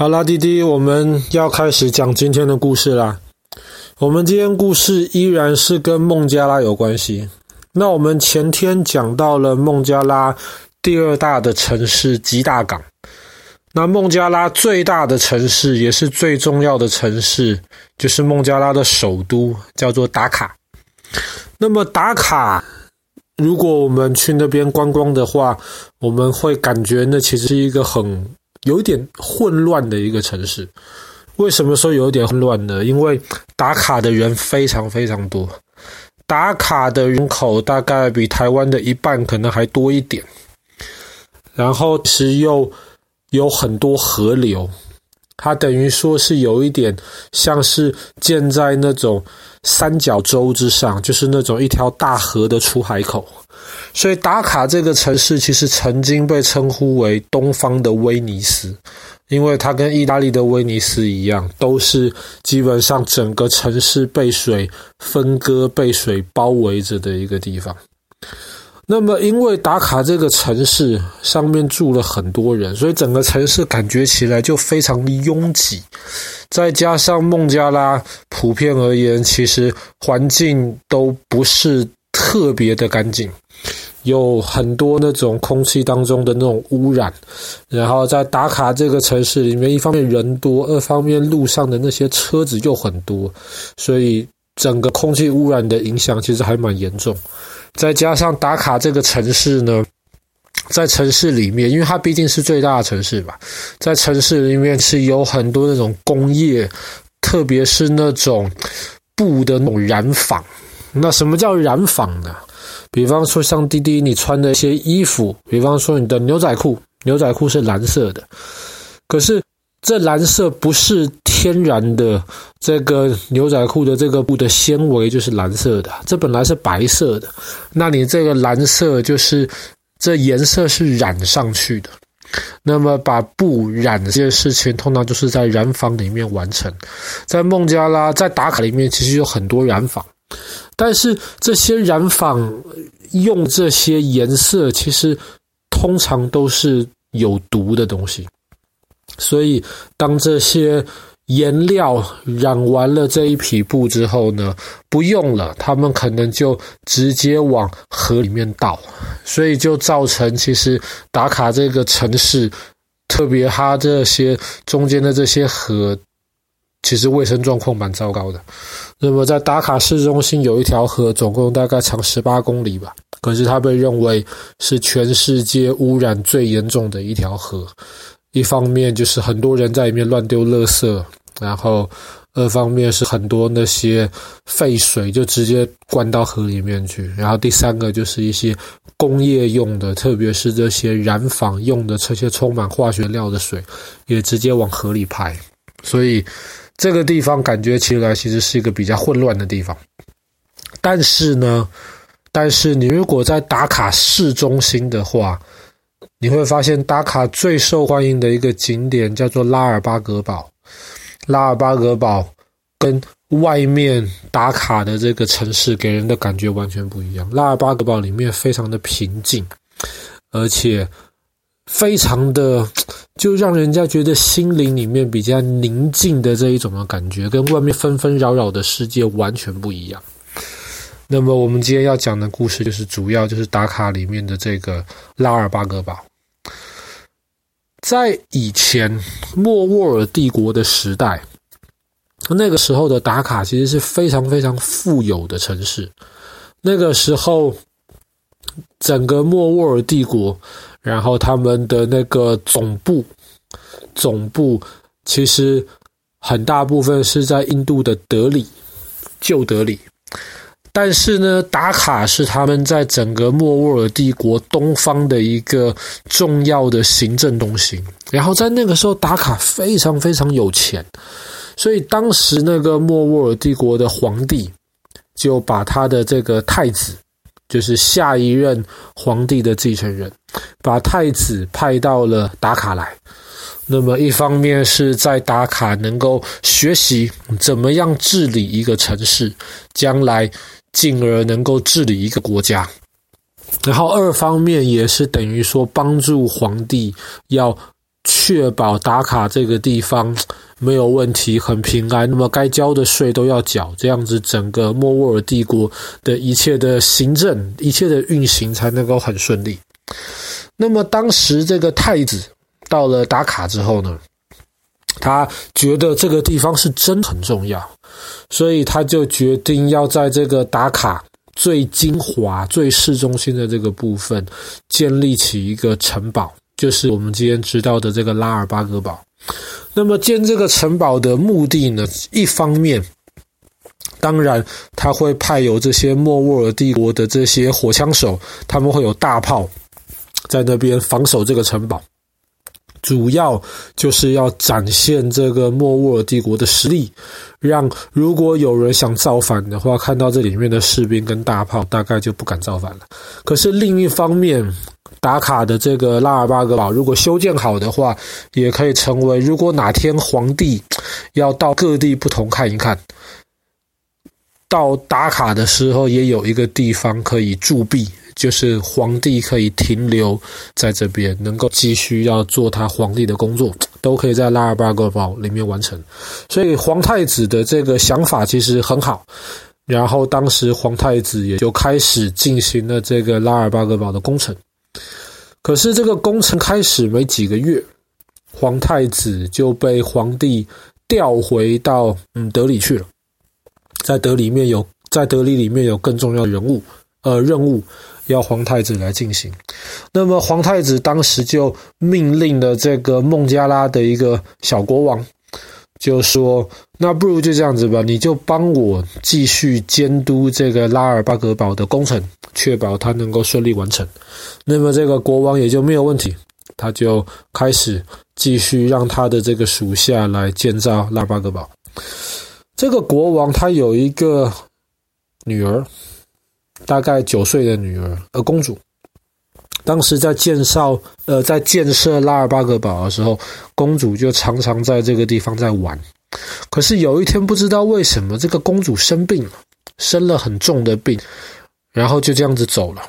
好啦，弟弟，我们要开始讲今天的故事啦。我们今天故事依然是跟孟加拉有关系。那我们前天讲到了孟加拉第二大的城市吉大港。那孟加拉最大的城市也是最重要的城市，就是孟加拉的首都，叫做达卡。那么达卡，如果我们去那边观光的话，我们会感觉那其实是一个很。有点混乱的一个城市，为什么说有点混乱呢？因为打卡的人非常非常多，打卡的人口大概比台湾的一半可能还多一点，然后其实又有很多河流，它等于说是有一点像是建在那种三角洲之上，就是那种一条大河的出海口。所以达卡这个城市其实曾经被称呼为东方的威尼斯，因为它跟意大利的威尼斯一样，都是基本上整个城市被水分割、被水包围着的一个地方。那么，因为达卡这个城市上面住了很多人，所以整个城市感觉起来就非常的拥挤。再加上孟加拉普遍而言，其实环境都不是特别的干净。有很多那种空气当中的那种污染，然后在达卡这个城市里面，一方面人多，二方面路上的那些车子又很多，所以整个空气污染的影响其实还蛮严重。再加上打卡这个城市呢，在城市里面，因为它毕竟是最大的城市吧，在城市里面是有很多那种工业，特别是那种布的那种染坊。那什么叫染坊呢？比方说，像滴滴你穿的一些衣服，比方说你的牛仔裤，牛仔裤是蓝色的，可是这蓝色不是天然的，这个牛仔裤的这个布的纤维就是蓝色的，这本来是白色的，那你这个蓝色就是这颜色是染上去的，那么把布染这件事情，通常就是在染坊里面完成，在孟加拉，在达卡里面，其实有很多染坊。但是这些染坊用这些颜色，其实通常都是有毒的东西。所以当这些颜料染完了这一匹布之后呢，不用了，他们可能就直接往河里面倒。所以就造成其实打卡这个城市，特别它这些中间的这些河。其实卫生状况蛮糟糕的。那么在打卡市中心有一条河，总共大概长十八公里吧。可是它被认为是全世界污染最严重的一条河。一方面就是很多人在里面乱丢垃圾，然后二方面是很多那些废水就直接灌到河里面去。然后第三个就是一些工业用的，特别是这些染坊用的这些充满化学料的水，也直接往河里排。所以。这个地方感觉起来其实是一个比较混乱的地方，但是呢，但是你如果在打卡市中心的话，你会发现打卡最受欢迎的一个景点叫做拉尔巴格堡。拉尔巴格堡跟外面打卡的这个城市给人的感觉完全不一样。拉尔巴格堡里面非常的平静，而且。非常的，就让人家觉得心灵里面比较宁静的这一种的感觉，跟外面纷纷扰扰的世界完全不一样。那么，我们今天要讲的故事，就是主要就是打卡里面的这个拉尔巴格堡。在以前莫卧儿帝国的时代，那个时候的达卡其实是非常非常富有的城市。那个时候，整个莫卧儿帝国。然后他们的那个总部，总部其实很大部分是在印度的德里，旧德里。但是呢，达卡是他们在整个莫卧儿帝国东方的一个重要的行政中心。然后在那个时候，达卡非常非常有钱，所以当时那个莫卧儿帝国的皇帝就把他的这个太子。就是下一任皇帝的继承人，把太子派到了达卡来。那么一方面是在打卡能够学习怎么样治理一个城市，将来进而能够治理一个国家。然后二方面也是等于说帮助皇帝要确保打卡这个地方没有问题，很平安。那么该交的税都要缴，这样子整个莫卧儿帝国的一切的行政、一切的运行才能够很顺利。那么当时这个太子到了打卡之后呢，他觉得这个地方是真很重要，所以他就决定要在这个打卡最精华、最市中心的这个部分建立起一个城堡。就是我们今天知道的这个拉尔巴格堡。那么建这个城堡的目的呢，一方面，当然他会派有这些莫卧儿帝国的这些火枪手，他们会有大炮在那边防守这个城堡。主要就是要展现这个莫卧儿帝国的实力，让如果有人想造反的话，看到这里面的士兵跟大炮，大概就不敢造反了。可是另一方面，打卡的这个拉尔巴格堡，如果修建好的话，也可以成为如果哪天皇帝要到各地不同看一看，到打卡的时候，也有一个地方可以驻跸。就是皇帝可以停留在这边，能够继续要做他皇帝的工作，都可以在拉尔巴格堡里面完成。所以皇太子的这个想法其实很好。然后当时皇太子也就开始进行了这个拉尔巴格堡的工程。可是这个工程开始没几个月，皇太子就被皇帝调回到嗯德里去了。在德里面有在德里里面有更重要的人物呃任务。要皇太子来进行，那么皇太子当时就命令了这个孟加拉的一个小国王，就说：“那不如就这样子吧，你就帮我继续监督这个拉尔巴格堡的工程，确保它能够顺利完成。”那么这个国王也就没有问题，他就开始继续让他的这个属下来建造拉巴格堡。这个国王他有一个女儿。大概九岁的女儿，呃，公主，当时在建造，呃，在建设拉尔巴格堡的时候，公主就常常在这个地方在玩。可是有一天，不知道为什么，这个公主生病了，生了很重的病，然后就这样子走了。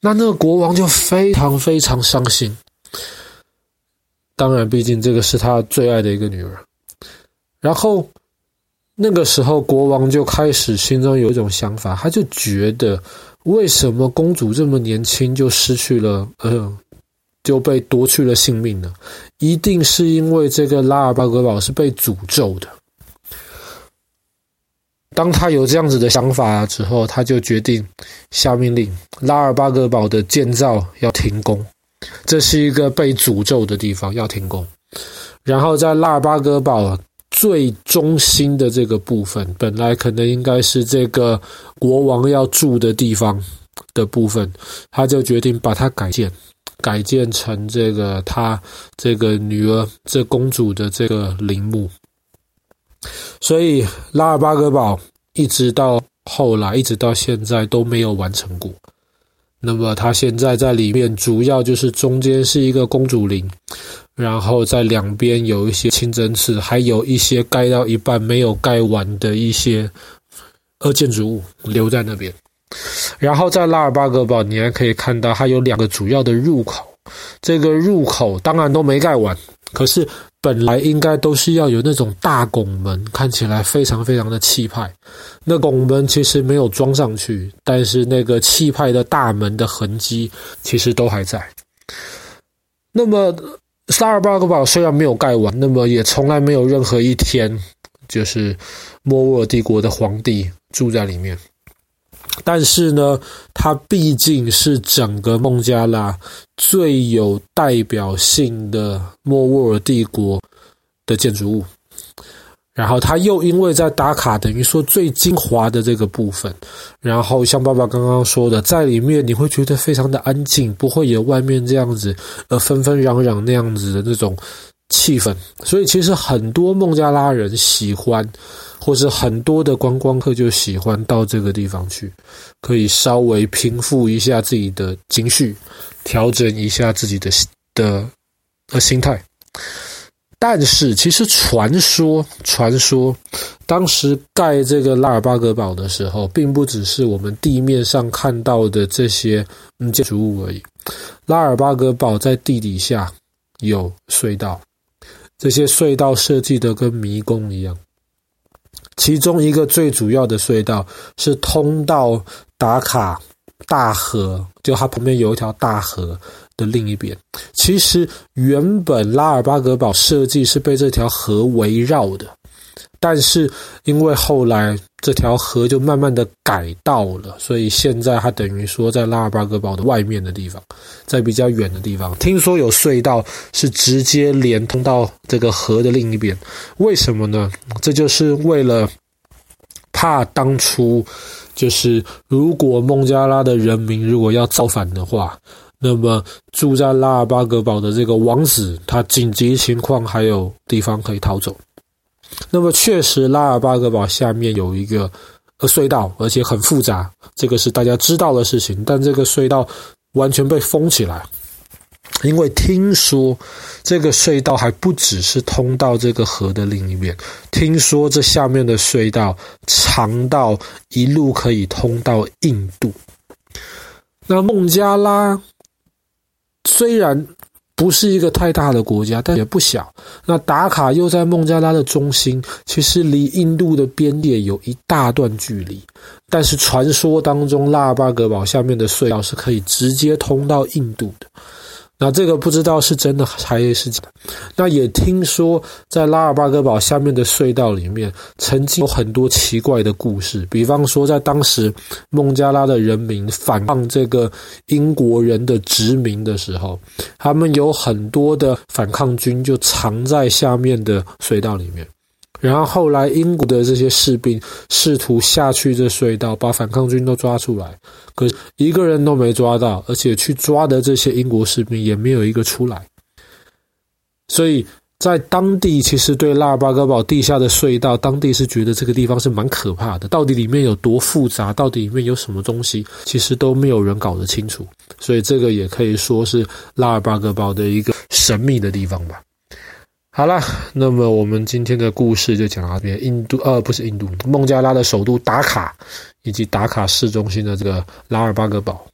那那个国王就非常非常伤心。当然，毕竟这个是他最爱的一个女儿。然后。那个时候，国王就开始心中有一种想法，他就觉得，为什么公主这么年轻就失去了，呃，就被夺去了性命呢？一定是因为这个拉尔巴格堡是被诅咒的。当他有这样子的想法之后，他就决定下命令，拉尔巴格堡的建造要停工，这是一个被诅咒的地方，要停工。然后在拉尔巴格堡。最中心的这个部分，本来可能应该是这个国王要住的地方的部分，他就决定把它改建，改建成这个他这个女儿这公主的这个陵墓。所以拉尔巴格堡一直到后来，一直到现在都没有完成过。那么他现在在里面，主要就是中间是一个公主陵。然后在两边有一些清真寺，还有一些盖到一半没有盖完的一些呃建筑物留在那边。然后在拉尔巴格堡，你还可以看到它有两个主要的入口，这个入口当然都没盖完，可是本来应该都是要有那种大拱门，看起来非常非常的气派。那拱门其实没有装上去，但是那个气派的大门的痕迹其实都还在。那么。萨尔巴格堡虽然没有盖完，那么也从来没有任何一天，就是莫卧儿帝国的皇帝住在里面。但是呢，它毕竟是整个孟加拉最有代表性的莫卧儿帝国的建筑物。然后他又因为在打卡等于说最精华的这个部分，然后像爸爸刚刚说的，在里面你会觉得非常的安静，不会有外面这样子呃纷纷攘攘那样子的那种气氛。所以其实很多孟加拉人喜欢，或是很多的观光客就喜欢到这个地方去，可以稍微平复一下自己的情绪，调整一下自己的的呃心态。但是，其实传说，传说，当时盖这个拉尔巴格堡的时候，并不只是我们地面上看到的这些建筑物而已。拉尔巴格堡在地底下有隧道，这些隧道设计的跟迷宫一样。其中一个最主要的隧道是通到达卡大河，就它旁边有一条大河的另一边。其实原本拉尔巴格堡设计是被这条河围绕的。但是因为后来这条河就慢慢的改道了，所以现在它等于说在拉尔巴格堡的外面的地方，在比较远的地方，听说有隧道是直接连通到这个河的另一边。为什么呢？这就是为了怕当初就是如果孟加拉的人民如果要造反的话，那么住在拉尔巴格堡的这个王子，他紧急情况还有地方可以逃走。那么确实，拉尔巴格堡下面有一个呃隧道，而且很复杂，这个是大家知道的事情。但这个隧道完全被封起来，因为听说这个隧道还不只是通到这个河的另一边，听说这下面的隧道长到一路可以通到印度。那孟加拉虽然。不是一个太大的国家，但也不小。那达卡又在孟加拉的中心，其实离印度的边界有一大段距离。但是传说当中，拉尔巴格堡下面的隧道是可以直接通到印度的。那这个不知道是真的还是假的。那也听说，在拉尔巴格堡下面的隧道里面，曾经有很多奇怪的故事。比方说，在当时孟加拉的人民反抗这个英国人的殖民的时候，他们有很多的反抗军就藏在下面的隧道里面。然后后来，英国的这些士兵试图下去这隧道，把反抗军都抓出来，可一个人都没抓到，而且去抓的这些英国士兵也没有一个出来。所以在当地，其实对拉尔巴格堡地下的隧道，当地是觉得这个地方是蛮可怕的。到底里面有多复杂，到底里面有什么东西，其实都没有人搞得清楚。所以这个也可以说是拉尔巴格堡的一个神秘的地方吧。好了，那么我们今天的故事就讲到这边。印度，呃，不是印度，孟加拉的首都达卡，以及达卡市中心的这个拉尔巴格堡。